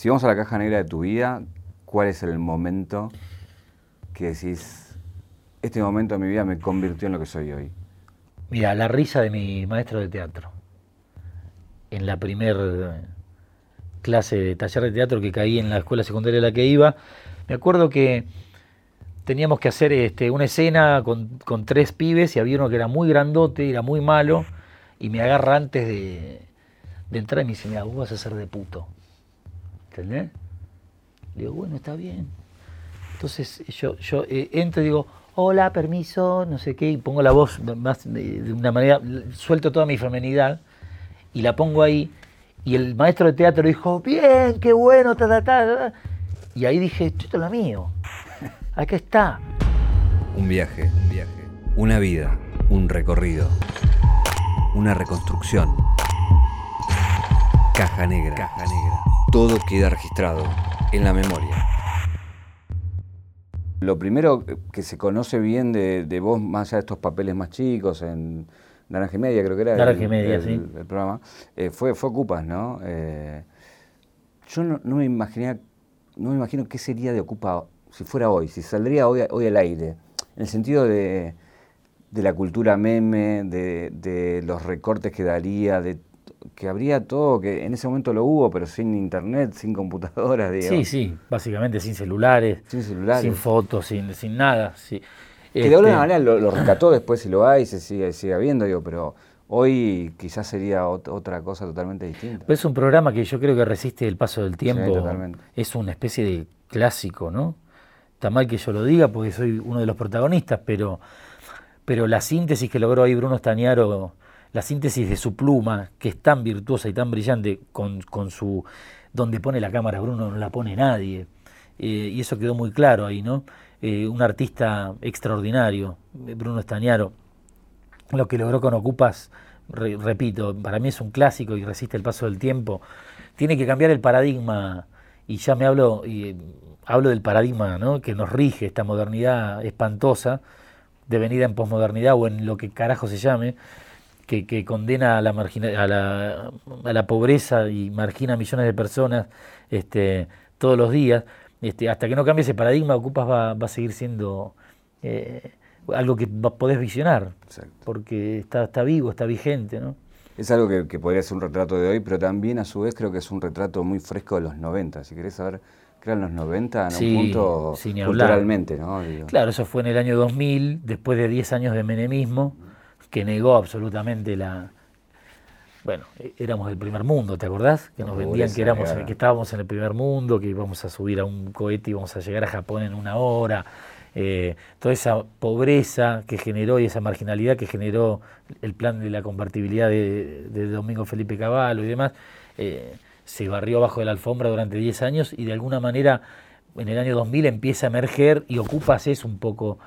Si vamos a la caja negra de tu vida, ¿cuál es el momento que decís, este momento de mi vida me convirtió en lo que soy hoy? Mira, la risa de mi maestro de teatro. En la primer clase de taller de teatro que caí en la escuela secundaria a la que iba, me acuerdo que teníamos que hacer este, una escena con, tres pibes y había uno que era muy grandote, era muy malo, y me agarra antes de, entrar y me dice, mira, vos vas a ser de puto. ¿Entendés? Le digo, bueno, está bien. Entonces yo, yo eh, entro y digo, hola, permiso, no sé qué, y pongo la voz más de, una manera, suelto toda mi femenidad y la pongo ahí. Y el maestro de teatro dijo, bien, qué bueno, ta, ta, ta. Y ahí dije, esto es lo mío. Aquí está. Un viaje, un viaje. Una vida, un recorrido. Una reconstrucción. Caja negra. Caja negra. Todo queda registrado en la memoria. Lo primero que se conoce bien de, vos, más allá de estos papeles más chicos, en Naranja y Media creo que era Naranja y Media, el, sí. el, programa, eh, fue, fue Ocupas, ¿no? Eh, yo no, me imaginé, no me imagino qué sería de Ocupa si fuera hoy, si saldría hoy, hoy al aire, en el sentido de, de la cultura meme, de, de, los recortes que daría, de que habría todo, que en ese momento lo hubo, pero sin internet, sin computadoras, Sí, sí, básicamente sin celulares, sin, celulares. sin fotos, sin, sin nada. Sí. Que de alguna este manera lo, rescató después si lo hay, se sigue, sigue habiendo, digo, pero hoy quizás sería otra cosa totalmente distinta. es un programa que yo creo que resiste el paso del tiempo. totalmente. Es una especie de clásico, ¿no? Está mal que yo lo diga porque soy uno de los protagonistas, pero, pero la síntesis que logró ahí Bruno Stañaro la síntesis de su pluma, que es tan virtuosa y tan brillante, con, su donde pone la cámara Bruno no la pone nadie. Eh, y eso quedó muy claro ahí, ¿no? Eh, un artista extraordinario, Bruno Estañaro. Lo que logró con Ocupas, repito, para mí es un clásico y resiste el paso del tiempo. Tiene que cambiar el paradigma, y ya me hablo, y, hablo del paradigma ¿no? que nos rige esta modernidad espantosa, devenida en posmodernidad o en lo que carajo se llame, que, condena a la, a, la, a la, pobreza y margina a millones de personas este, todos los días, este, hasta que no cambie ese paradigma, Ocupas va, va a seguir siendo eh, algo que podés visionar, porque está, está vivo, está vigente. ¿no? Es algo que, podría ser un retrato de hoy, pero también a su vez creo que es un retrato muy fresco de los 90. Si querés saber qué eran los 90, en un punto culturalmente, ¿no? Claro, eso fue en el año 2000, después de 10 años de menemismo que negó absolutamente la... Bueno, e, éramos del primer mundo, ¿te acordás? Que nos vendían que, éramos, que estábamos en el primer mundo, que íbamos a subir a un cohete y íbamos a llegar a Japón en una hora. Eh, toda esa pobreza que generó y esa marginalidad que generó el plan de la convertibilidad de, Domingo Felipe Caballo y demás, eh, se barrió bajo de la alfombra durante 10 años y de alguna manera en el año 2000 empieza a emerger y Ocupas es un poco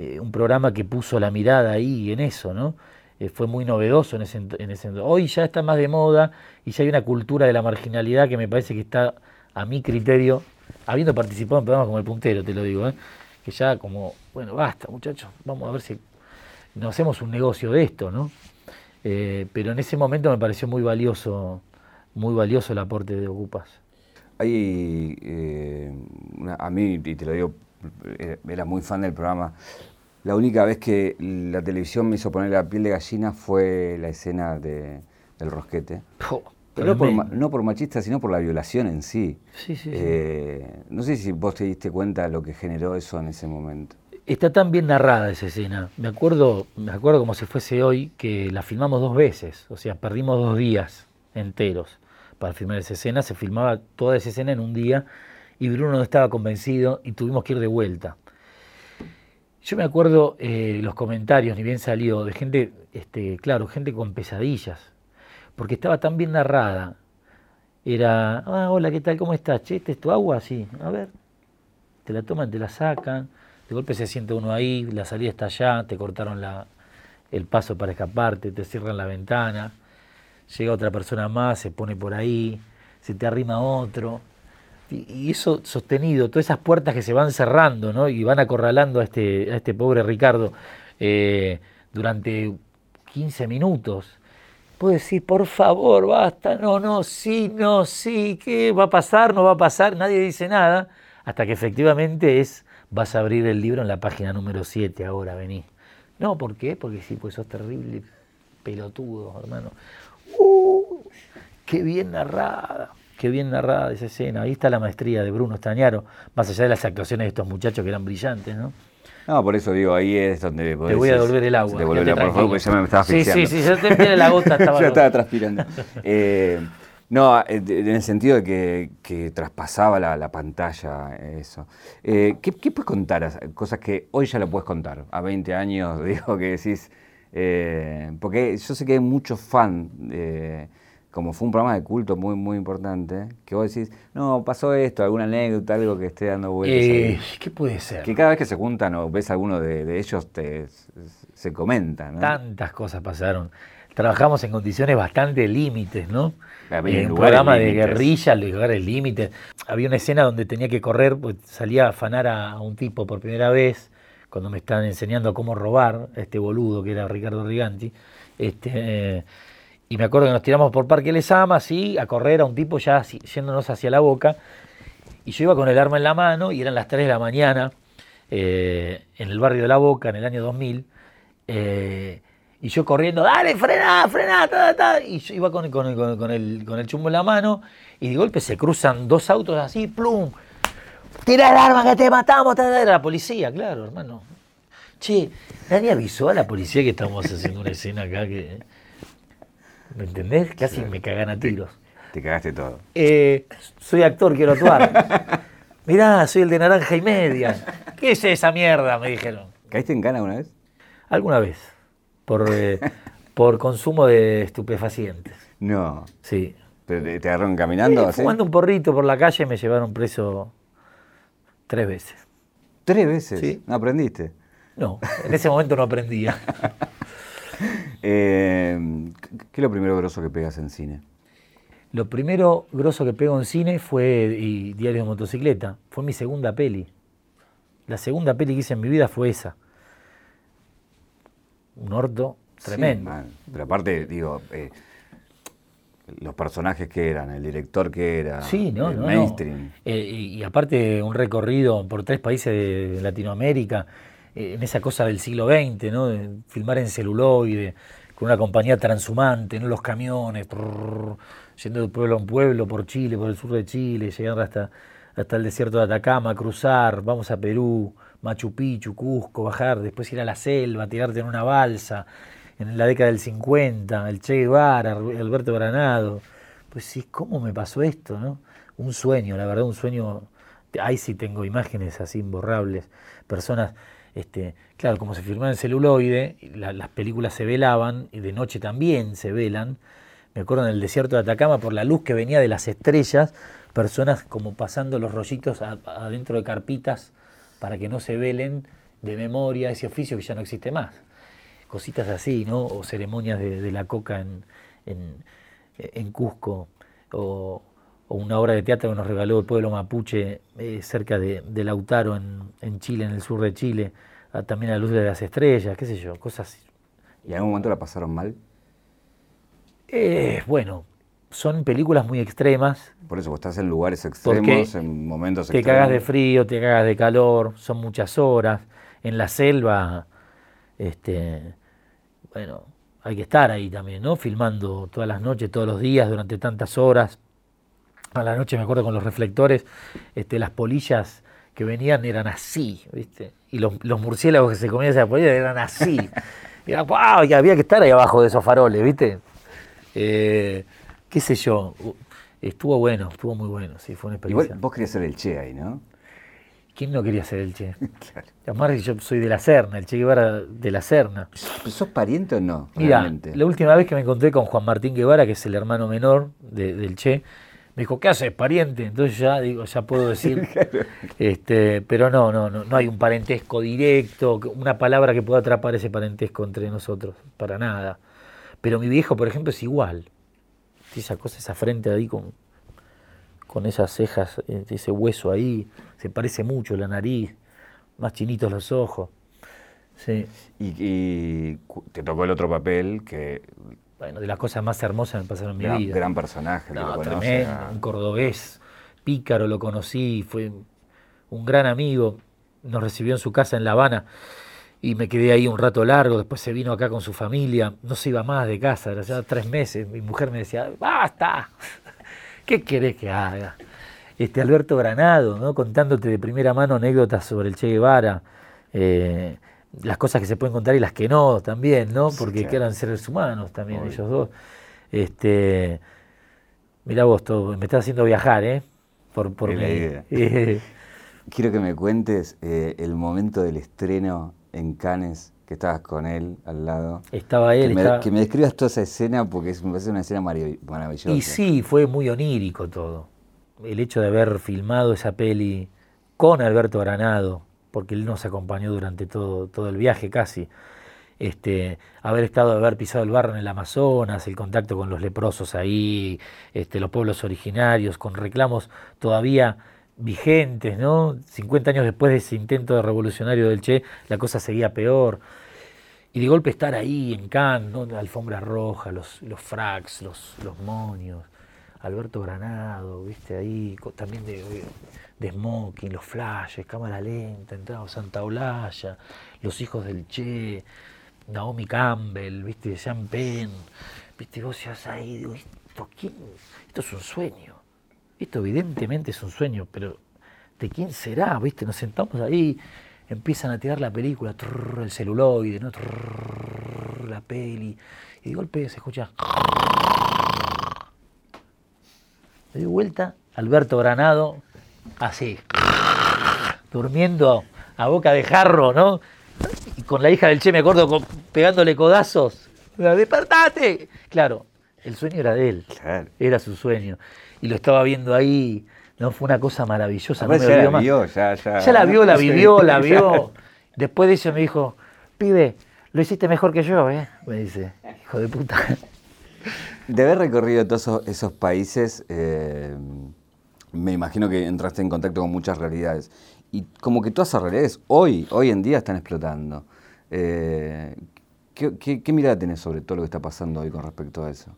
eh, un programa que puso la mirada ahí en eso, ¿no? Eh, fue muy novedoso en ese, en ese Hoy ya está más de moda y ya hay una cultura de la marginalidad que me parece que está, a mi criterio, habiendo participado en programas como El Puntero, te lo digo, ¿eh? que ya como, bueno, basta muchachos, vamos a ver si nos hacemos un negocio de esto, ¿no? pero en ese momento me pareció muy valioso, muy valioso el aporte de Ocupas. Hay, a mí, y te lo digo eh, era muy fan del programa. La única vez que la televisión me hizo poner la piel de gallina fue la escena de, del rosquete. Pero no por, machista, sino por la violación en sí. Sí, sí, eh, No sé si vos te diste cuenta de lo que generó eso en ese momento. Está tan bien narrada esa escena. Me acuerdo, me acuerdo como si fuese hoy que la filmamos dos veces. O sea, perdimos dos días enteros para filmar esa escena. Se filmaba toda esa escena en un día y Bruno no estaba convencido y tuvimos que ir de vuelta. Yo me acuerdo eh, los comentarios, ni bien salió, de gente, este, claro, gente con pesadillas, porque estaba tan bien narrada. Era, ah, hola, ¿qué tal? ¿Cómo estás? Che, ¿este es tu agua? Sí, a ver. Te la toman, te la sacan, de golpe se siente uno ahí, la salida está allá, te cortaron el paso para escaparte, te cierran la ventana, llega otra persona más, se pone por ahí, se te arrima otro y eso sostenido, todas esas puertas que se van cerrando ¿no? y van acorralando a este, a este pobre Ricardo eh, durante 15 minutos. puedo decir, por favor, basta, no, no, sí, no, sí, ¿qué va a pasar? No va a pasar, nadie dice nada, hasta que efectivamente es, vas a abrir el libro en la página número 7 ahora, vení. No, ¿por qué? Porque sí, pues sos terrible pelotudo, hermano. Uh, qué bien narrada, qué bien narrada esa escena. Ahí está la maestría de Bruno Estañaro, más allá de las actuaciones de estos muchachos que eran brillantes, ¿no? No, por eso digo, ahí es donde... Te voy a devolver el agua. Te por favor, porque ya me estaba asfixiando. Sí, sí, sí, yo te la gota. Estaba ya estaba transpirando. eh, no, eh, en el sentido de que, que traspasaba la, la, pantalla eso. Eh, ¿qué, ¿qué, puedes contar? Cosas que hoy ya lo puedes contar. A 20 años, digo, que decís... Eh, porque yo sé que hay muchos fans... Como fue un programa de culto muy, muy importante, que vos decís, no, pasó esto, alguna anécdota, algo que esté dando vueltas. Eh, ¿Qué puede ser? Que cada vez que se juntan o ves alguno de, ellos, te, se comenta, ¿no? Tantas cosas pasaron. Trabajamos en condiciones bastante límites, ¿no? en un programa de guerrilla, lugares límites. Había una escena donde tenía que correr, pues salía a afanar a, un tipo por primera vez, cuando me estaban enseñando cómo robar, este boludo que era Ricardo Riganti. Este, eh, y me acuerdo que nos tiramos por Parque Les Ama, así, a correr a un tipo ya yéndonos hacia la boca. Y yo iba con el arma en la mano y eran las 3 de la mañana eh, en el barrio de La Boca, en el año 2000. Eh, y yo corriendo, dale, frena, frena, ta, ta. Y yo iba con, con, el, con el chumbo en la mano y de golpe se cruzan dos autos así, plum. Tira el arma que te matamos, era la policía, claro, hermano. Che, nadie avisó a la policía que estamos haciendo una escena acá que... ¿Me entendés? Casi me cagan a tiros. Te, cagaste todo. Eh, soy actor, quiero actuar. Mirá, soy el de naranja y media. ¿Qué es esa mierda? Me dijeron. ¿Caíste en gana una vez? Alguna vez. Por, eh, por consumo de estupefacientes. No. Sí. ¿Te, te agarraron caminando? Sí, fumando un porrito por la calle me llevaron preso tres veces. ¿Tres veces? Sí. ¿No aprendiste? No, en ese momento no aprendía. Eh, ¿Qué es lo primero grosso que pegas en cine? Lo primero grosso que pego en cine fue y Diario de Motocicleta. Fue mi segunda peli. La segunda peli que hice en mi vida fue esa. Un orto tremendo. Pero aparte, digo, eh, los personajes que eran, el director que era, sí, no, el mainstream. Eh, y, aparte un recorrido por tres países de Latinoamérica en esa cosa del siglo XX, ¿no? Filmar en celuloide, con una compañía transhumante, ¿no? los camiones, yendo de pueblo a pueblo, por Chile, por el sur de Chile, llegando hasta, hasta el desierto de Atacama, cruzar, vamos a Perú, Machu Picchu, Cusco, bajar, después ir a la selva, tirarte en una balsa, en la década del 50, el Che Guevara, Alberto Granado. Pues sí, ¿cómo me pasó esto? ¿no? Un sueño, la verdad, un sueño. Ahí sí tengo imágenes así imborrables, personas este, claro, como se filmaba en celuloide, las películas se velaban, y de noche también se velan. Me acuerdo en el desierto de Atacama, por la luz que venía de las estrellas, personas como pasando los rollitos adentro de carpitas para que no se velen de memoria ese oficio que ya no existe más. Cositas así, ¿no? O ceremonias de, la coca en, en, Cusco, o, una obra de teatro que nos regaló el pueblo mapuche eh, cerca de, Lautaro, en, Chile, en el sur de Chile, también a la luz de las estrellas, qué sé yo, cosas. ¿Y en algún momento la pasaron mal? Eh, bueno, son películas muy extremas. Por eso, vos estás en lugares extremos, en momentos te extremos. Te cagas de frío, te cagas de calor, son muchas horas. En la selva, este, bueno, hay que estar ahí también, ¿no? Filmando todas las noches, todos los días, durante tantas horas a la noche, me acuerdo con los reflectores, este, las polillas que venían eran así, ¿viste? Y los, murciélagos que se comían esa polilla eran así. y, era, y había que estar ahí abajo de esos faroles, ¿viste? Eh, qué sé yo, estuvo bueno, estuvo muy bueno, sí, fue una experiencia. vos querías ser el Che ahí, ¿no? ¿Quién no quería ser el Che? claro. Además, yo soy de la Serna, el Che Guevara de la Serna. ¿Sos pariente o no? Mira, la última vez que me encontré con Juan Martín Guevara, que es el hermano menor del Che, me dijo, ¿qué haces, pariente? Entonces ya digo, ya puedo decir, este, pero no, no, no, no hay un parentesco directo, una palabra que pueda atrapar ese parentesco entre nosotros, para nada. Pero mi viejo, por ejemplo, es igual. Esa cosa, esa frente ahí con, con esas cejas, eh, ese hueso ahí, se parece mucho la nariz, más chinitos los ojos. Sí. Y, y te tocó el otro papel que bueno, de las cosas más hermosas que me pasaron en mi gran, vida. Gran personaje, no, tremendo, un cordobés, pícaro, lo conocí, fue un gran amigo, nos recibió en su casa en La Habana y me quedé ahí un rato largo, después se vino acá con su familia, no se iba más de casa, era ya tres meses, mi mujer me decía, basta, ¿qué querés que haga? Este Alberto Granado, ¿no? contándote de primera mano anécdotas sobre el Che Guevara, eh, las cosas que se pueden contar y las que no también, ¿no? Porque eran seres humanos también ellos dos. Este, mira vos, todo, me estás haciendo viajar, ¿eh? Por, por Quiero que me cuentes eh, el momento del estreno en Cannes, que estabas con él al lado. Estaba él. Que me, describas toda esa escena porque es, me parece una escena maravillosa. Y sí, fue muy onírico todo. El hecho de haber filmado esa peli con Alberto Granado, porque él nos acompañó durante todo, todo el viaje casi. Este, haber estado, haber pisado el barro en el Amazonas, el contacto con los leprosos ahí, este, los pueblos originarios, con reclamos todavía vigentes, ¿no? 50 años después de ese intento revolucionario del Che, la cosa seguía peor. Y de golpe estar ahí en Cannes, ¿no? la alfombra roja, los, los fracs, los, los monios, Alberto Granado, viste ahí, también de, smoking, los flashes, cámara lenta, entraba Santa Olaya, los hijos del Che, Naomi Campbell, viste, Jean Penn, viste, vos seas ahí, digo, ¿esto, quién? esto es un sueño. Esto evidentemente es un sueño, pero ¿de quién será? ¿Viste? Nos sentamos ahí, empiezan a tirar la película, el celuloide, ¿no? la peli, y de golpe se escucha. Me doy vuelta, Alberto Granado, así, durmiendo a boca de jarro, ¿no? Y con la hija del Che, me acuerdo, pegándole codazos. ¡Despertate! Claro, el sueño era de él, era su sueño y lo estaba viendo ahí. No, fue una cosa maravillosa. No me ya la vio, ya, ya. Ya la vio, la vivió, la vio. Después de eso me dijo, pibe, lo hiciste mejor que yo, ¿eh? Me dice, hijo de puta. De haber recorrido todos esos, países, eh, me imagino que entraste en contacto con muchas realidades. Y como que todas esas realidades hoy, hoy en día están explotando. Eh, ¿qué, qué, qué mirada tenés sobre todo lo que está pasando hoy con respecto a eso?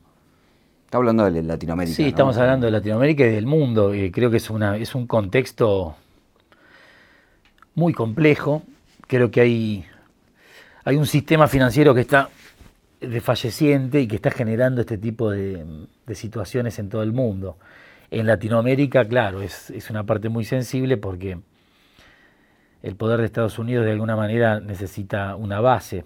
Está hablando de Latinoamérica. Sí, estamos hablando de Latinoamérica y del mundo. Creo que es, una, es un contexto muy complejo. Creo que hay, hay un sistema financiero que está desfalleciente y que está generando este tipo de, situaciones en todo el mundo. En Latinoamérica, claro, es, es, una parte muy sensible porque el poder de Estados Unidos de alguna manera necesita una base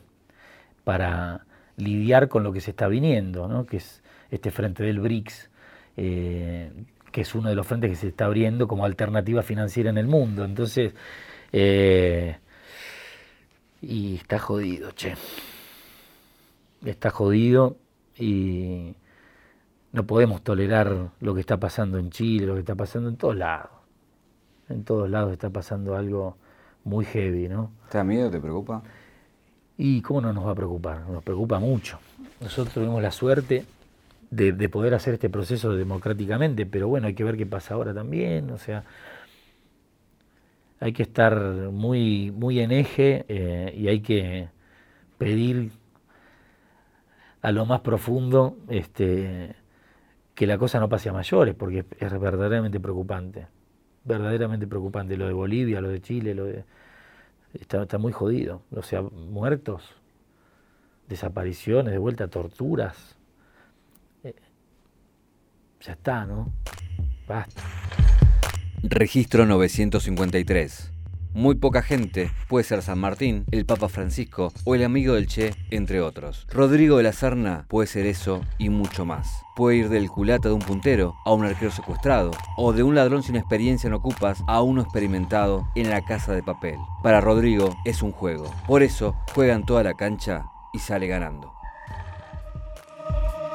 para lidiar con lo que se está viniendo, ¿no? que es este frente del BRICS, eh, que es uno de los frentes que se está abriendo como alternativa financiera en el mundo. Entonces, eh, y está jodido, che. Está jodido y no podemos tolerar lo que está pasando en Chile, lo que está pasando en todos lados. En todos lados está pasando algo muy heavy, ¿no? ¿Te da miedo? ¿Te preocupa? Y cómo no nos va a preocupar, nos preocupa mucho. Nosotros tuvimos la suerte de, poder hacer este proceso democráticamente, pero bueno, hay que ver qué pasa ahora también, o sea, hay que estar muy, muy en eje eh, y hay que pedir a lo más profundo este, que la cosa no pase a mayores, porque es verdaderamente preocupante, verdaderamente preocupante lo de Bolivia, lo de Chile, lo de... Está, está muy jodido, o sea, muertos, desapariciones, de vuelta, torturas, ya está, ¿no? Basta. Registro 953. Muy poca gente puede ser San Martín, el Papa Francisco o el amigo del Che, entre otros. Rodrigo de la Serna puede ser eso y mucho más. Puede ir del culata de un puntero a un arquero secuestrado, o de un ladrón sin experiencia en ocupas a uno experimentado en la casa de papel. Para Rodrigo es un juego. Por eso juega en toda la cancha y sale ganando.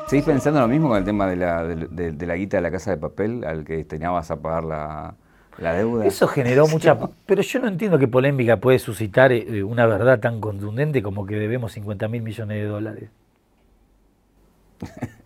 ¿Seguís pensando lo mismo con el tema de la, de, la guita de la casa de papel al que tenías a pagar la, deuda? Eso generó mucha... Pero yo no entiendo qué polémica puede suscitar eh, una verdad tan contundente como que debemos 50 mil millones de dólares.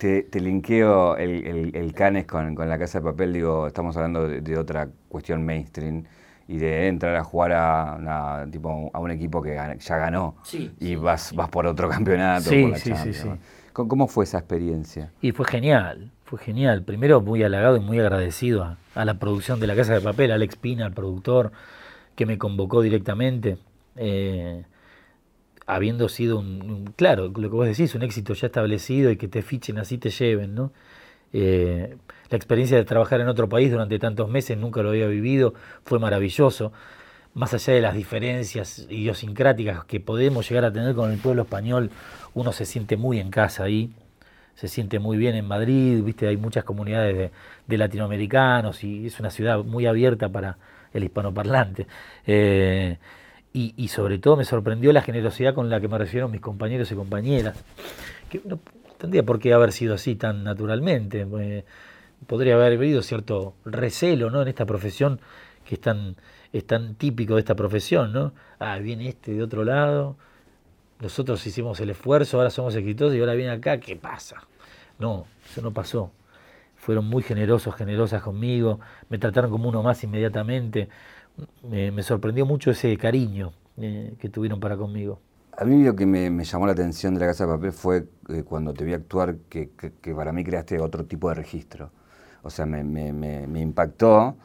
te, linkeo el, Canes con, la casa de papel, digo, estamos hablando de, otra cuestión mainstream y de entrar a jugar a, tipo, a un equipo que ya ganó y vas, vas por otro campeonato. Sí, sí, sí, sí. ¿Cómo fue esa experiencia? Y fue genial, fue genial. Primero muy halagado y muy agradecido a, la producción de La Casa de Papel, Alex Pina, el productor, que me convocó directamente. Eh, habiendo sido un, claro, lo que vos decís, un éxito ya establecido y que te fichen así, te lleven, ¿no? Eh, la experiencia de trabajar en otro país durante tantos meses, nunca lo había vivido, fue maravilloso. Más allá de las diferencias idiosincráticas que podemos llegar a tener con el pueblo español, uno se siente muy en casa ahí, se siente muy bien en Madrid, viste, hay muchas comunidades de, latinoamericanos y es una ciudad muy abierta para el hispanoparlante. Eh, y, sobre todo me sorprendió la generosidad con la que me recibieron mis compañeros y compañeras, que no tendría por qué haber sido así tan naturalmente. Eh, podría haber habido cierto recelo ¿no? en esta profesión que es tan, es tan típico de esta profesión, ¿no? Ah, viene este de otro lado, nosotros hicimos el esfuerzo, ahora somos exitosos y ahora viene acá, ¿qué pasa? No, eso no pasó. Fueron muy generosos, generosas conmigo, me trataron como uno más inmediatamente. Me, sorprendió mucho ese cariño eh, que tuvieron para conmigo. A mí lo que me, llamó la atención de la Casa de Papel fue eh, cuando te vi actuar, que, para mí creaste otro tipo de registro o sea, me, impactó.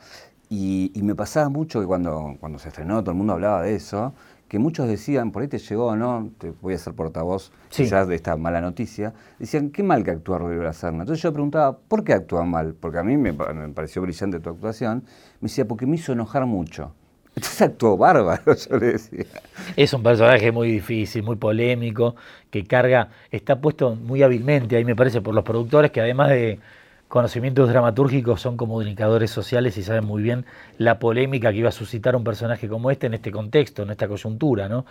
Y, y, me pasaba mucho que cuando, cuando se estrenó, todo el mundo hablaba de eso, que muchos decían, por ahí te llegó, ¿no? Te voy a ser portavoz quizás de esta mala noticia. Decían, qué mal que actúa Rodrigo Serna. Entonces yo preguntaba, ¿por qué actúa mal? Porque a mí me, me, pareció brillante tu actuación. Me decía, porque me hizo enojar mucho. Entonces actuó bárbaro, yo le decía. Es un personaje muy difícil, muy polémico, que carga, está puesto muy hábilmente, ahí me parece, por los productores, que además de conocimientos dramatúrgicos son comunicadores sociales y saben muy bien la polémica que iba a suscitar un personaje como este en este contexto, en esta coyuntura, ¿no?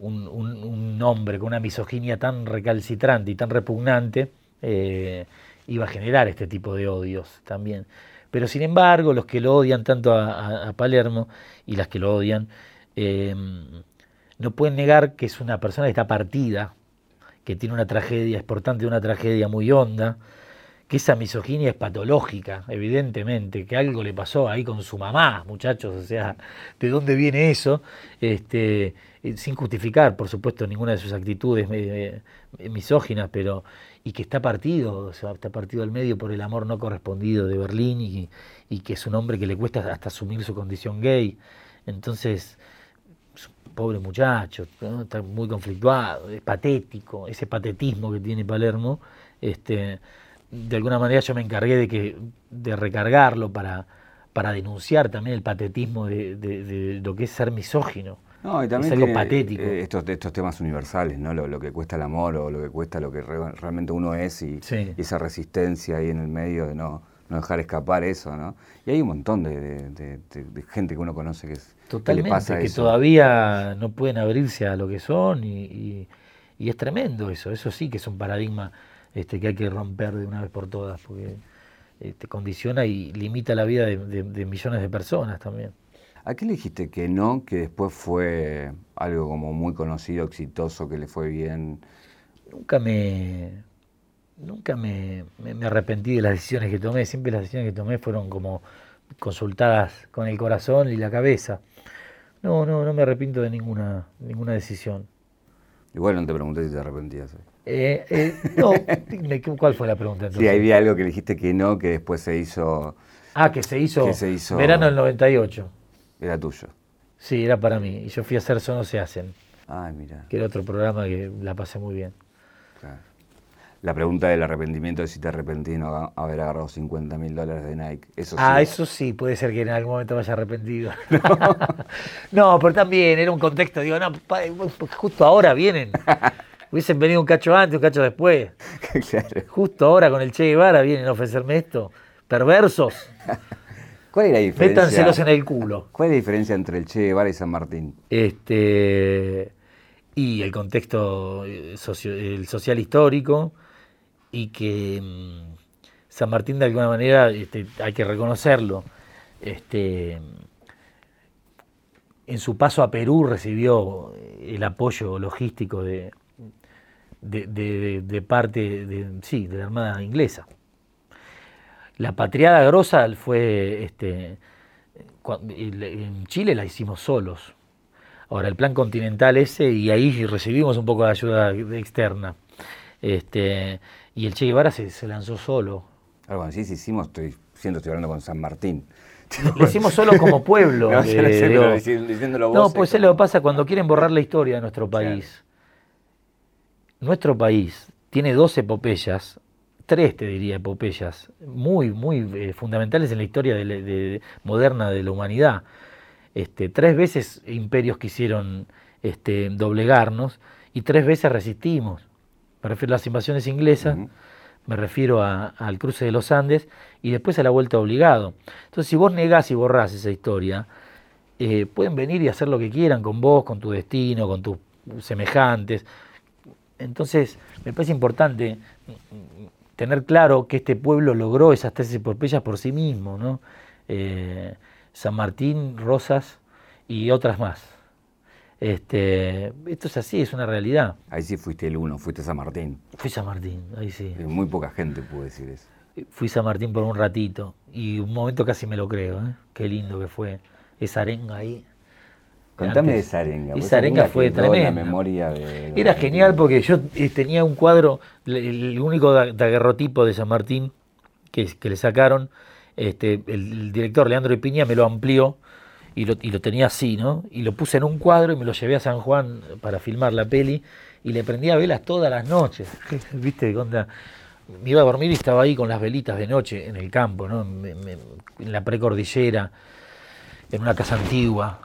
Un, hombre con una misoginia tan recalcitrante y tan repugnante eh, iba a generar este tipo de odios también. Pero sin embargo, los que lo odian tanto a, Palermo y las que lo odian, eh, no pueden negar que es una persona que está partida, que tiene una tragedia, es portante de una tragedia muy honda, que esa misoginia es patológica, evidentemente, que algo le pasó ahí con su mamá, muchachos, o sea, ¿de dónde viene eso? Este, eh, sin justificar, por supuesto, ninguna de sus actitudes eh, eh, misóginas, pero y que está partido, o sea, está partido al medio por el amor no correspondido de Berlín y, y que es un hombre que le cuesta hasta asumir su condición gay. Entonces, pobre muchacho, está muy conflictuado, es patético, ese patetismo que tiene Palermo, este, de alguna manera yo me encargué de, que, de recargarlo para, para denunciar también el patetismo de, lo que es ser misógino. No, y también es algo patético. Eh, estos, estos temas universales, ¿no? Lo, que cuesta el amor o lo que cuesta lo que realmente uno es y, esa resistencia ahí en el medio de no, no dejar escapar eso, ¿no? Y hay un montón de, gente que uno conoce que, es, Totalmente, que, que todavía no pueden abrirse a lo que son y, y, es tremendo eso, eso sí que es un paradigma este, que hay que romper de una vez por todas, porque te este, condiciona y limita la vida de, millones de personas también. ¿A qué le dijiste que no, que después fue algo como muy conocido, exitoso, que le fue bien? Nunca me, nunca me, arrepentí de las decisiones que tomé, siempre las decisiones que tomé fueron como consultadas con el corazón y la cabeza. No, no, no me arrepiento de ninguna, ninguna decisión. Igual no te pregunté si te arrepentías. Eh, eh, no, ¿cuál fue la pregunta entonces? Sí, había algo que dijiste que no, que después se hizo... Ah, que se hizo, se hizo verano del 98. Era tuyo. Sí, era para mí. Y yo fui a hacer Eso no se hacen. Ay, mira. Que era otro programa que la pasé muy bien. Claro la pregunta del arrepentimiento de si te arrepentí no haber agarrado 50 mil dólares de Nike. Eso ah, eso sí, puede ser que en algún momento me haya arrepentido. No. pero también era un contexto, digo, no, justo ahora vienen. Hubiesen venido un cacho antes, un cacho después. Justo ahora con el Che Guevara vienen a ofrecerme esto. Perversos. ¿Cuál es la diferencia? Métanselos en el culo. ¿Cuál es la diferencia entre el Che Guevara y San Martín? Este, y el contexto eh, el social histórico y que mm, San Martín de alguna manera este, hay que reconocerlo. Este, en su paso a Perú recibió el apoyo logístico de, de, parte de, sí, de la Armada inglesa. La patriada grosa fue este, en Chile la hicimos solos. Ahora, el plan continental ese, y ahí recibimos un poco de ayuda externa. Este, y el Che Guevara se, lanzó solo. Algo así sí, hicimos, estoy, siento, estoy hablando con San Martín. Lo hicimos solo como pueblo. no, no, pues es lo que pasa cuando quieren borrar la historia de nuestro país. Nuestro país tiene dos epopeyas, tres te diría epopeyas, muy, muy eh, fundamentales en la historia moderna de la humanidad. Este, tres veces imperios quisieron este, doblegarnos y tres veces resistimos. Me refiero a las invasiones inglesas, me refiero al cruce de los Andes y después a la vuelta obligado. Entonces, si vos negás y borrás esa historia, eh, pueden venir y hacer lo que quieran con vos, con tu destino, con tus semejantes. Entonces, me parece importante tener claro que este pueblo logró esas tres epopeyas por sí mismo, ¿no? Eh, San Martín, Rosas y otras más. Este, esto es así, es una realidad. Ahí sí fuiste el uno, fuiste San Martín. Fui San Martín, ahí sí. Muy poca gente puede decir eso. Fui San Martín por un ratito y un momento casi me lo creo. ¿eh? Qué lindo que fue esa arenga ahí. Contame de esa arenga. Esa arenga fue tremenda. memoria Era genial porque yo eh, tenía un cuadro, el único daguerrotipo de San Martín que, que le sacaron, este, el, director Leandro Piña me lo amplió y lo, y lo, tenía así, ¿no? Y lo puse en un cuadro y me lo llevé a San Juan para filmar la peli y le prendía velas todas las noches. ¿Viste? Onda? Me iba a dormir y estaba ahí con las velitas de noche en el campo, ¿no? en la precordillera, en una casa antigua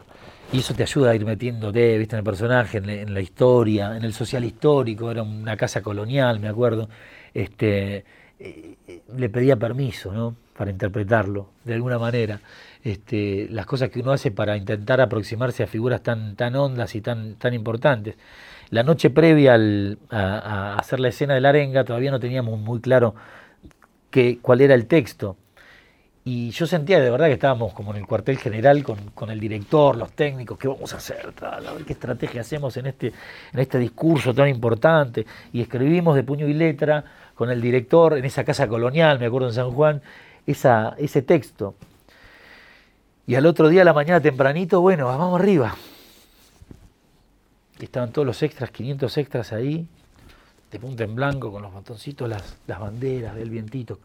y eso te ayuda a ir metiéndote, viste, en el personaje, en, la historia, en el social histórico, era una casa colonial, me acuerdo. Este, eh, le pedía permiso, ¿no? Para interpretarlo, de alguna manera. Este, las cosas que uno hace para intentar aproximarse a figuras tan, tan hondas y tan, tan importantes. La noche previa a, hacer la escena de la arenga todavía no teníamos muy claro cuál era el texto. Y yo sentía de verdad que estábamos como en el cuartel general con, el director, los técnicos, qué vamos a hacer, a ver qué estrategia hacemos en este, en este discurso tan importante. Y escribimos de puño y letra con el director en esa casa colonial, me acuerdo en San Juan, esa, ese texto. Y al otro día, a la mañana tempranito, bueno, vamos arriba. estaban todos los extras, 500 extras ahí, de punta en blanco, con los botoncitos, las, las banderas del vientito.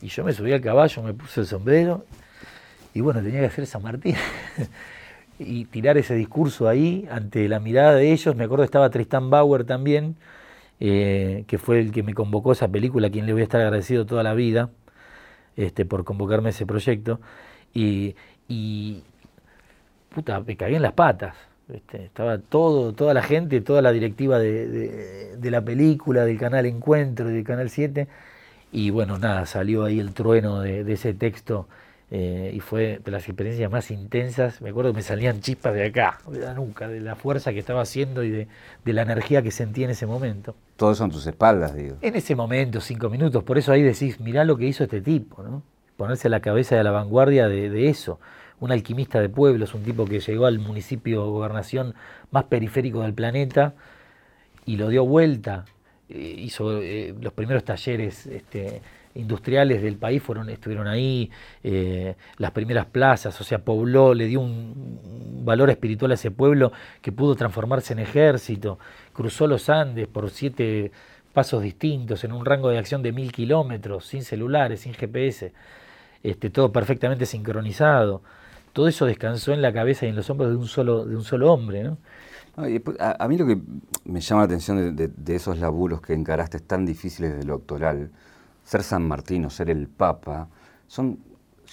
Y yo me subí al caballo, me puse el sombrero y bueno, tenía que hacer San Martín. y tirar ese discurso ahí ante la mirada de ellos. Me acuerdo que estaba Tristan Bauer también, eh, que fue el que me convocó esa película, a quien le voy a estar agradecido toda la vida este, por convocarme a ese proyecto. Y, puta, me cagué en las patas. estaba todo, toda la gente, toda la directiva de, de la película, del canal Encuentro, del canal 7 y bueno, nada, salió ahí el trueno de, ese texto eh, y fue de las experiencias más intensas. Me acuerdo que me salían chispas de acá, de la nuca, de la fuerza que estaba haciendo y de, la energía que sentí en ese momento. Todo son tus espaldas, digo. En ese momento, cinco minutos. Por eso ahí decís, mirá lo que hizo este tipo, ¿no? Ponerse a la cabeza de la vanguardia de, de eso. Un alquimista de pueblos, un tipo que llegó al municipio o gobernación más periférico del planeta y lo dio vuelta hizo eh, los primeros talleres este, industriales del país fueron estuvieron ahí eh, las primeras plazas o sea pobló le dio un, valor espiritual a ese pueblo que pudo transformarse en ejército cruzó los Andes por siete pasos distintos en un rango de acción de mil kilómetros sin celulares sin GPS este, todo perfectamente sincronizado todo eso descansó en la cabeza y en los hombros de un solo de un solo hombre ¿no? A, mí lo que me llama la atención de, esos laburos que encaraste tan difíciles de lo doctoral, ser San Martín o ser el Papa, son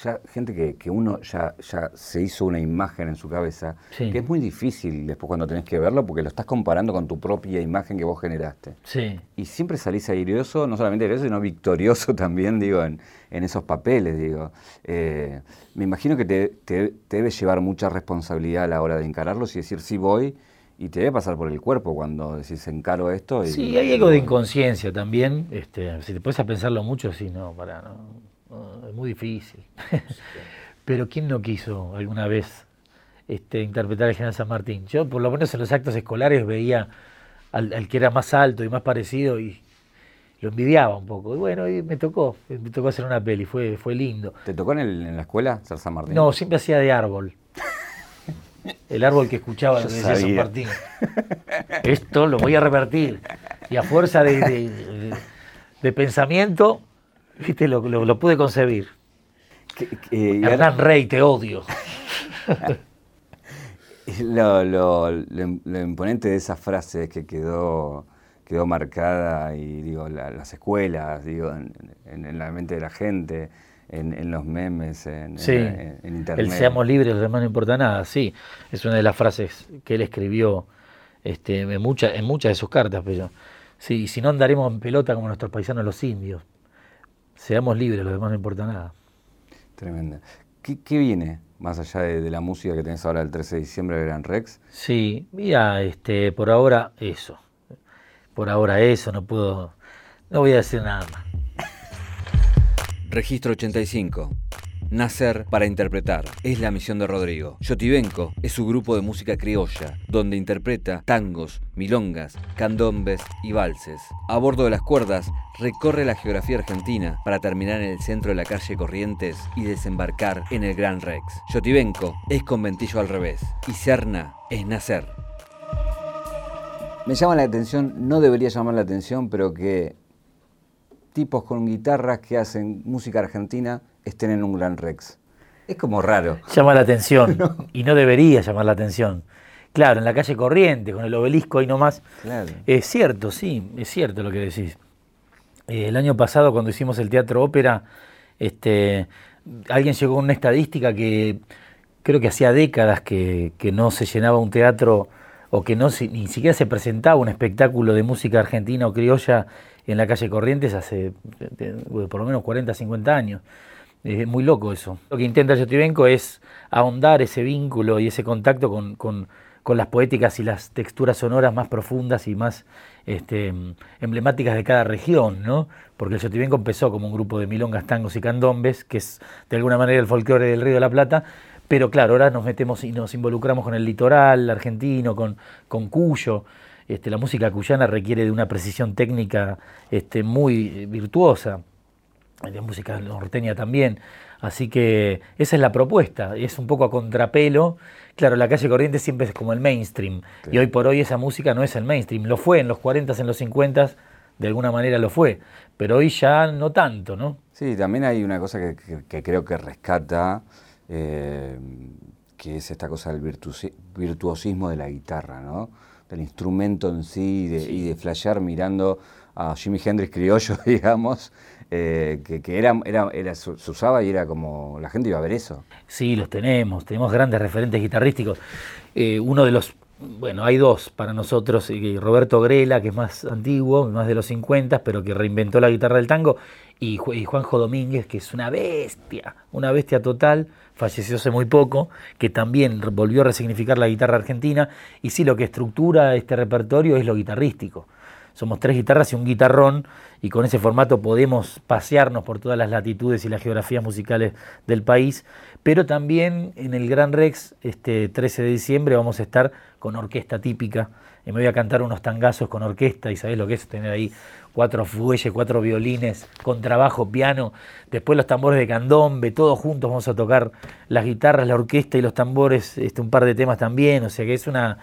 ya gente que, uno ya, ya se hizo una imagen en su cabeza, que es muy difícil después cuando tenés que verlo porque lo estás comparando con tu propia imagen que vos generaste. Sí. Y siempre salís airoso, no solamente airoso, sino victorioso también, digo, en, esos papeles, digo. Eh, me imagino que te, te, te debe llevar mucha responsabilidad a la hora de encararlos y decir, sí voy, y te debe pasar por el cuerpo cuando decís encaro esto. Y, sí, hay algo de inconsciencia también. Este, si te puedes a pensarlo mucho, sí, no, para, no, es muy difícil. Pero ¿quién no quiso alguna vez este, interpretar al general San Martín? Yo, por lo menos en los actos escolares, veía al, que era más alto y más parecido y, lo envidiaba un poco. Y bueno, y me tocó, me tocó hacer una peli, fue, fue lindo. ¿Te tocó en, la escuela, ser San Martín? No, siempre hacía de árbol. El árbol que escuchaba lo que decía San Martín. Esto lo voy a revertir. Y a fuerza de, de, pensamiento, viste, lo, lo, pude concebir. Hernán Rey, te odio. lo, lo, imponente de esa frase que quedó quedó marcada y digo las escuelas digo en, la mente de la gente en, los memes en, internet el seamos libres los demás no importa nada sí es una de las frases que él escribió este, en, muchas en muchas de sus cartas pero sí si no andaremos en pelota como nuestros paisanos los indios seamos libres los demás no importa nada tremendo ¿Qué, qué viene más allá de, la música que tenés ahora el 13 de diciembre de Gran Rex? Sí, mira, este, por ahora eso. Por ahora eso, no puedo, no voy a decir nada más. Registro 85. Nacer para interpretar es la misión de Rodrigo. Yotibenco es su grupo de música criolla, donde interpreta tangos, milongas, candombes y valses. A bordo de las cuerdas, recorre la geografía argentina para terminar en el centro de la calle Corrientes y desembarcar en el Gran Rex. Yotibenco es conventillo al revés y Serna es nacer. Me llama la atención, no debería llamar la atención, pero que tipos con guitarras que hacen música argentina estén en un Gran Rex. Es como raro. Llama la atención y no debería llamar la atención. Claro, en la calle Corriente, con el obelisco ahí nomás. Claro. Es cierto, sí, es cierto lo que decís. Eh, el año pasado, cuando hicimos el teatro ópera, este, alguien llegó con una estadística que creo que hacía décadas que, no se llenaba un teatro o que no ni siquiera se presentaba un espectáculo de música argentina o criolla en la calle Corrientes hace por lo menos 40, 50 años. Es muy loco eso. Lo que intenta Yotibenko es ahondar ese vínculo y ese contacto con, con, las poéticas y las texturas sonoras más profundas y más este, emblemáticas de cada región, ¿no? Porque el Yotibenko empezó como un grupo de milongas, tangos y candombes, que es de alguna manera el folclore del Río de la Plata, pero claro, ahora nos metemos y nos involucramos con el litoral argentino, con, con Cuyo. Este, la música cuyana requiere de una precisión técnica este, muy virtuosa de música norteña también. Así que esa es la propuesta, es un poco a contrapelo. Claro, la calle Corriente siempre es como el mainstream, y hoy por hoy esa música no es el mainstream. Lo fue en los 40, en los 50, de alguna manera lo fue, pero hoy ya no tanto, ¿no? Sí, también hay una cosa que, creo que rescata, eh, que es esta cosa del virtuosismo de la guitarra, ¿no? Del instrumento en sí, y de flashear mirando a Jimi Hendrix criollo, digamos, eh, que, era, era, se usaba y era como, la gente iba a ver eso. Sí, los tenemos, tenemos grandes referentes guitarrísticos. Eh, uno de los, bueno, hay dos para nosotros, eh, Roberto Grela, que es más antiguo, más de los 50, pero que reinventó la guitarra del tango, y, Juanjo Domínguez, que es una bestia, una bestia total, falleció hace muy poco, que también volvió a resignificar la guitarra argentina, y sí, lo que estructura este repertorio es lo guitarrístico somos tres guitarras y un guitarrón, y con ese formato podemos pasearnos por todas las latitudes y las geografías musicales del país, pero también en el Gran Rex, este 13 de diciembre, vamos a estar con orquesta típica, y me voy a cantar unos tangazos con orquesta, y sabés lo que es tener ahí cuatro fuelles, cuatro violines, con trabajo, piano, después los tambores de candombe, todos juntos vamos a tocar las guitarras, la orquesta y los tambores, este, un par de temas también, o sea que es una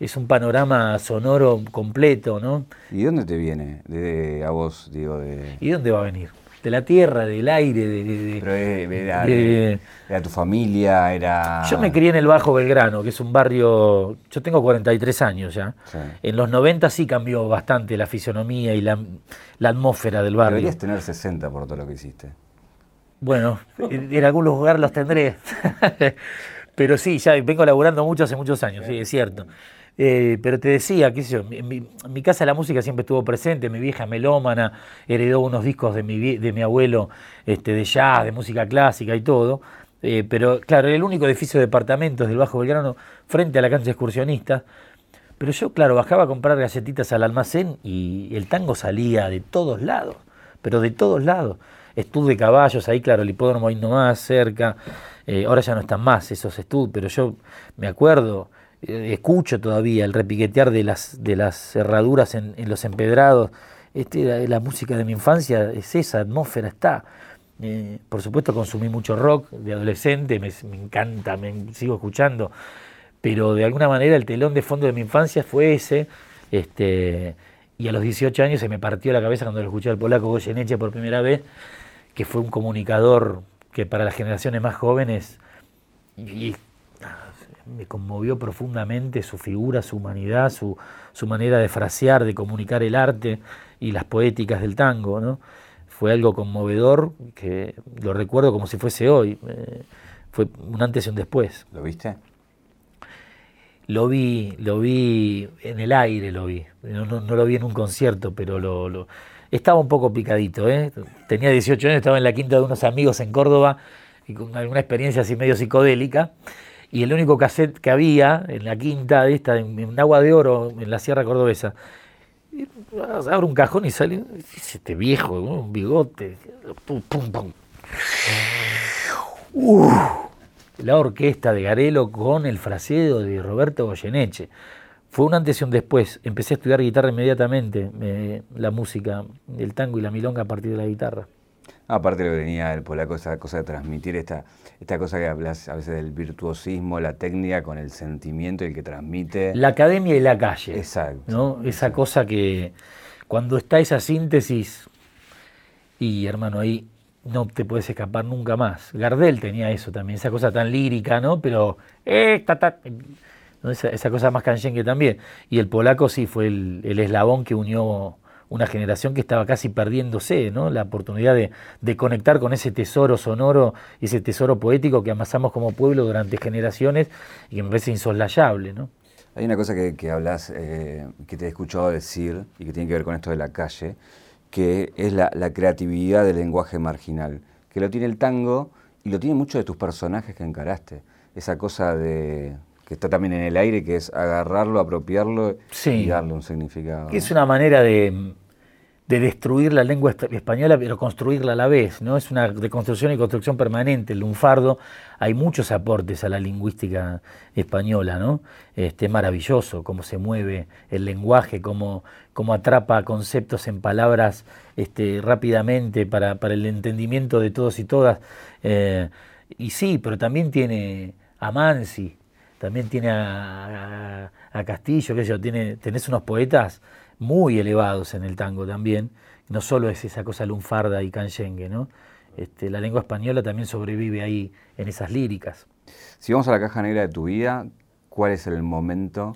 es un panorama sonoro completo, ¿no? ¿Y dónde te viene de, a vos, digo? De... ¿Y dónde va a venir? De la tierra, del aire, de... Pero era, era, tu familia, era... Yo me crié en el Bajo Belgrano, que es un barrio... Yo tengo 43 años ya. En los 90 sí cambió bastante la fisonomía y la, atmósfera del barrio. Deberías tener 60 por todo lo que hiciste. Bueno, en algún lugar los tendré. Pero sí, ya vengo laburando mucho hace muchos años, sí, es cierto. Eh, pero te decía, qué sé yo, en mi, casa la música siempre estuvo presente, mi vieja melómana heredó unos discos de mi, de mi abuelo este, de jazz, de música clásica y todo. Eh, pero claro, era el único edificio de departamentos del Bajo Belgrano frente a la cancha excursionista. Pero yo, claro, bajaba a comprar galletitas al almacén y el tango salía de todos lados, pero de todos lados. Estud de caballos, ahí claro, el hipódromo ahí nomás, cerca. Eh, ahora ya no están más esos estud, pero yo me acuerdo, escucho todavía el repiquetear de las, de las cerraduras en, los empedrados este, la, música de mi infancia es esa, atmósfera está. Eh, por supuesto consumí mucho rock de adolescente, me, encanta, me sigo escuchando, pero de alguna manera el telón de fondo de mi infancia fue ese. Este, y a los 18 años se me partió la cabeza cuando lo escuché al polaco Goyeneche por primera vez, que fue un comunicador que para las generaciones más jóvenes me conmovió profundamente su figura, su humanidad, su, su, manera de frasear, de comunicar el arte y las poéticas del tango. ¿no? Fue algo conmovedor que lo recuerdo como si fuese hoy. Eh, fue un antes y un después. ¿Lo viste? Lo vi, lo vi en el aire, lo vi. No, lo vi en un concierto, pero lo, estaba un poco picadito. ¿eh? Tenía 18 años, estaba en la quinta de unos amigos en Córdoba y con alguna experiencia así medio psicodélica. Y el único cassette que había en la quinta de esta, en, Agua de Oro, en la Sierra Cordobesa, abre un cajón y sale este viejo, un bigote, pum, la orquesta de Garelo con el fraseo de Roberto Goyeneche. Fue un antes y un después. Empecé a estudiar guitarra inmediatamente, la música, el tango y la milonga a partir de la guitarra. Aparte lo que tenía el polaco, esa cosa de transmitir esta, esta cosa que hablas a veces del virtuosismo, la técnica con el sentimiento y el que transmite. La academia y la calle. Exacto. ¿no? Esa cosa que cuando está esa síntesis, y hermano, ahí no te puedes escapar nunca más. Gardel tenía eso también, esa cosa tan lírica, ¿no? Pero esta, esa, cosa más que también. Y el polaco sí fue el, el eslabón que unió una generación que estaba casi perdiéndose, ¿no? La oportunidad de, conectar con ese tesoro sonoro y ese tesoro poético que amasamos como pueblo durante generaciones y que me parece insoslayable, ¿no? Hay una cosa que, hablas, eh, que te he escuchado decir y que tiene que ver con esto de la calle, que es la, creatividad del lenguaje marginal, que lo tiene el tango y lo tiene muchos de tus personajes que encaraste. Esa cosa de que está también en el aire, que es agarrarlo, apropiarlo y darle un significado. Que es una manera de, de destruir la lengua española, pero construirla a la vez, ¿no? Es una reconstrucción y construcción permanente. El lunfardo, hay muchos aportes a la lingüística española, ¿no? Este, maravilloso cómo se mueve el lenguaje, cómo, cómo atrapa conceptos en palabras este, rápidamente para, para, el entendimiento de todos y todas. Eh, y sí, pero también tiene a Mansi, también tiene a, Castillo, sé yo, tiene, tenés unos poetas muy elevados en el tango también. No solo es esa cosa lunfarda y canchengue, ¿no? Este, la lengua española también sobrevive ahí en esas líricas. Si vamos a la caja negra de tu vida, ¿cuál es el momento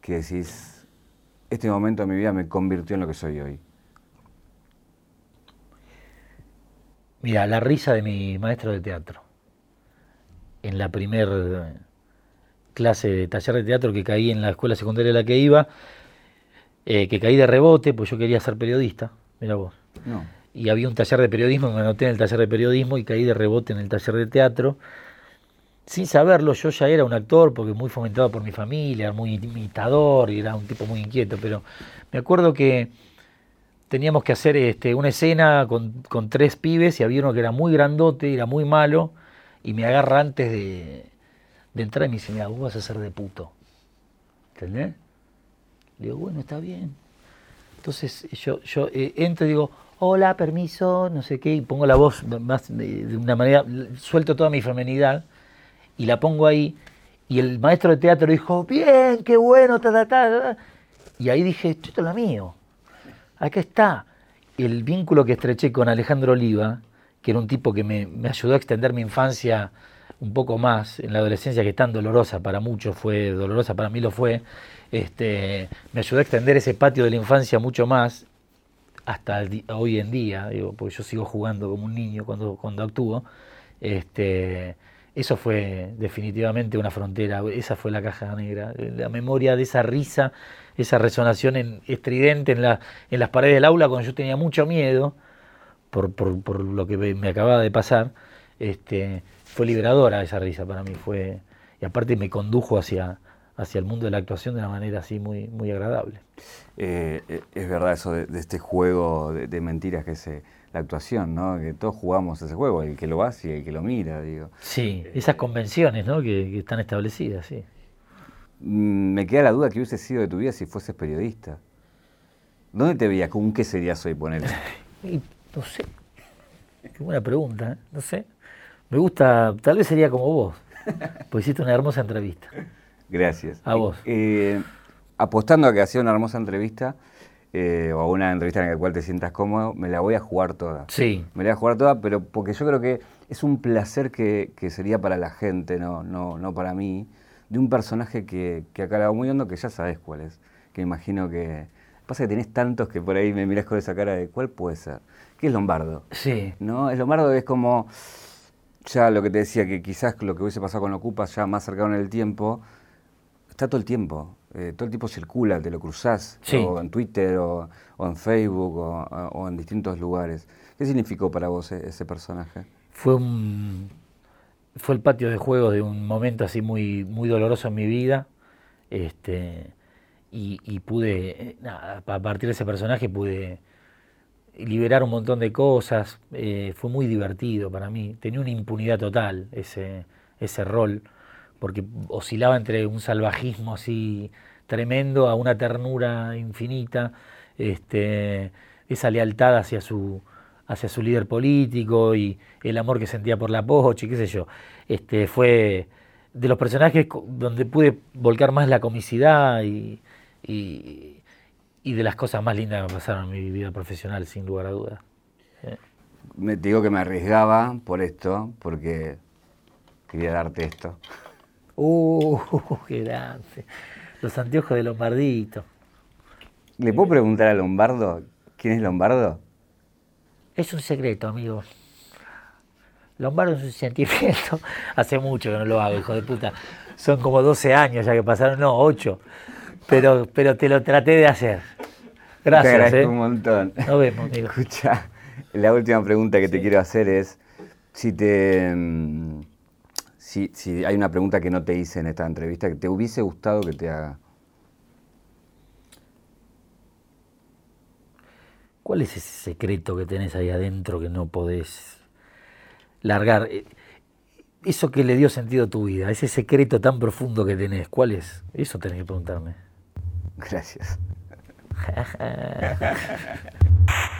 que decís, este momento de mi vida me convirtió en lo que soy hoy? Mira, la risa de mi maestro de teatro. En la primer clase de taller de teatro que caí en la escuela secundaria a la que iba, eh, que caí de rebote, pues yo quería ser periodista, mira vos. Y había un taller de periodismo, me anoté en el taller de periodismo y caí de rebote en el taller de teatro. Sin saberlo, yo ya era un actor, porque muy fomentado por mi familia, muy imitador y era un tipo muy inquieto, pero me acuerdo que teníamos que hacer este, una escena con, tres pibes y había uno que era muy grandote, era muy malo, y me agarra antes de, de entrar y me dice, mira, vos vas a ser de puto. ¿Entendés? Digo, bueno, está bien. Entonces yo, yo eh, entro y digo, hola, permiso, no sé qué, y pongo la voz más de, una manera, suelto toda mi femenidad y la pongo ahí. Y el maestro de teatro dijo, bien, qué bueno, ta, ta, ta. Y ahí dije, esto es lo mío. Acá está. El vínculo que estreché con Alejandro Oliva, que era un tipo que me, me ayudó a extender mi infancia un poco más en la adolescencia, que tan dolorosa para muchos fue, dolorosa para mí lo fue, este, me ayudó a extender ese patio de la infancia mucho más hasta hoy en día, digo, porque yo sigo jugando como un niño cuando, cuando actúo. Este, eso fue definitivamente una frontera, esa fue la caja negra, la memoria de esa risa, esa resonación en, estridente en, la, en las paredes del aula cuando yo tenía mucho miedo por lo que me acababa de pasar. Este, fue liberadora esa risa para mí, fue, y aparte me condujo hacia, hacia el mundo de la actuación de una manera así muy, muy agradable. Eh, eh, es verdad eso de, este juego de, mentiras que es eh, la actuación, ¿no? Que todos jugamos ese juego, el que lo hace y el que lo mira, digo. Sí, esas convenciones, ¿no? Que, están establecidas, sí. Mm, me queda la duda que hubiese sido de tu vida si fueses periodista. ¿Dónde te veías? ¿Con qué serías hoy, poner? no sé. Qué buena pregunta, ¿eh? no sé. Me gusta, tal vez sería como vos, pues hiciste una hermosa entrevista. Gracias. A vos. Eh, apostando a que hacía una hermosa entrevista, eh, o una entrevista en la cual te sientas cómodo, me la voy a jugar toda. Sí. Me la voy a jugar toda, pero porque yo creo que es un placer que, sería para la gente, no, no, no para mí, de un personaje que, que ha calado muy hondo, que ya sabes cuál es. Que imagino que. Pasa que tenés tantos que por ahí me mirás con esa cara de cuál puede ser. ¿Qué es Lombardo? Sí. ¿No? El Lombardo es como. Ya lo que te decía, que quizás lo que hubiese pasado con Ocupa ya más cercano en el tiempo, está todo el tiempo. Eh, todo el tiempo circula, te lo cruzás, o en Twitter, o, en Facebook, o, en distintos lugares. ¿Qué significó para vos e, ese personaje? Fue un fue el patio de juegos de un momento así muy, muy doloroso en mi vida. Este, y, pude, a partir de ese personaje pude liberar un montón de cosas. Eh, fue muy divertido para mí. Tenía una impunidad total ese, ese rol, porque oscilaba entre un salvajismo así tremendo a una ternura infinita. Este, esa lealtad hacia su, hacia su líder político y el amor que sentía por la Pochi, qué sé yo. Este, fue de los personajes donde pude volcar más la comicidad y, de las cosas más lindas que me pasaron en mi vida profesional, sin lugar a dudas. Me digo que me arriesgaba por esto, porque quería darte esto. ¡Uh, qué grande! Los anteojos de Lombardito. ¿Le puedo preguntar a Lombardo quién es Lombardo? Es un secreto, amigo. Lombardo es un sentimiento. Hace mucho que no lo hago, hijo de puta. Son como 12 años ya que pasaron, no, 8. Pero, pero te lo traté de hacer. Gracias. Te agradezco ¿eh? un montón. Nos vemos, amigo. Escucha, la última pregunta que te quiero hacer es si te. Si, si hay una pregunta que no te hice en esta entrevista que te hubiese gustado que te haga. ¿Cuál es ese secreto que tenés ahí adentro que no podés largar? Eh, eso que le dio sentido a tu vida, ese secreto tan profundo que tenés, ¿cuál es? Eso tenés que preguntarme. Gracias.